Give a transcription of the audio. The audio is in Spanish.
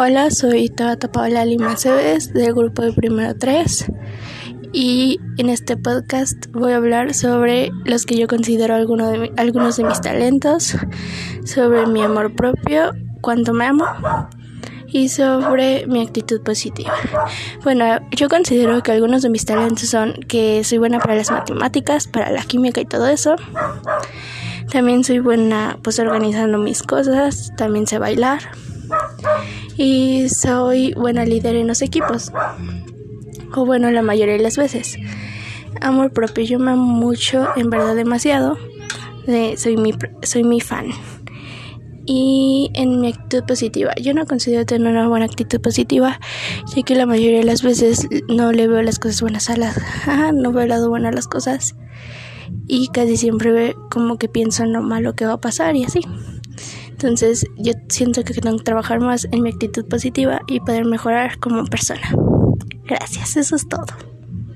Hola, soy Tabata Paola Lima Cebes del grupo de Primero 3 y en este podcast voy a hablar sobre los que yo considero alguno de algunos de mis talentos, sobre mi amor propio, cuánto me amo y sobre mi actitud positiva. Bueno, yo considero que algunos de mis talentos son que soy buena para las matemáticas, para la química y todo eso. También soy buena pues organizando mis cosas, también sé bailar y soy buena líder en los equipos. O bueno, la mayoría de las veces. Amor propio, yo me amo mucho, en verdad demasiado. soy, mi, soy mi fan. Y en mi actitud positiva, yo no considero tener una buena actitud positiva, ya que la mayoría de las veces no le veo las cosas buenas a las, no veo el lado bueno a las cosas y casi siempre como que pienso en lo malo que va a pasar y así. Entonces yo siento que tengo que trabajar más en mi actitud positiva y poder mejorar como persona. Gracias, eso es todo.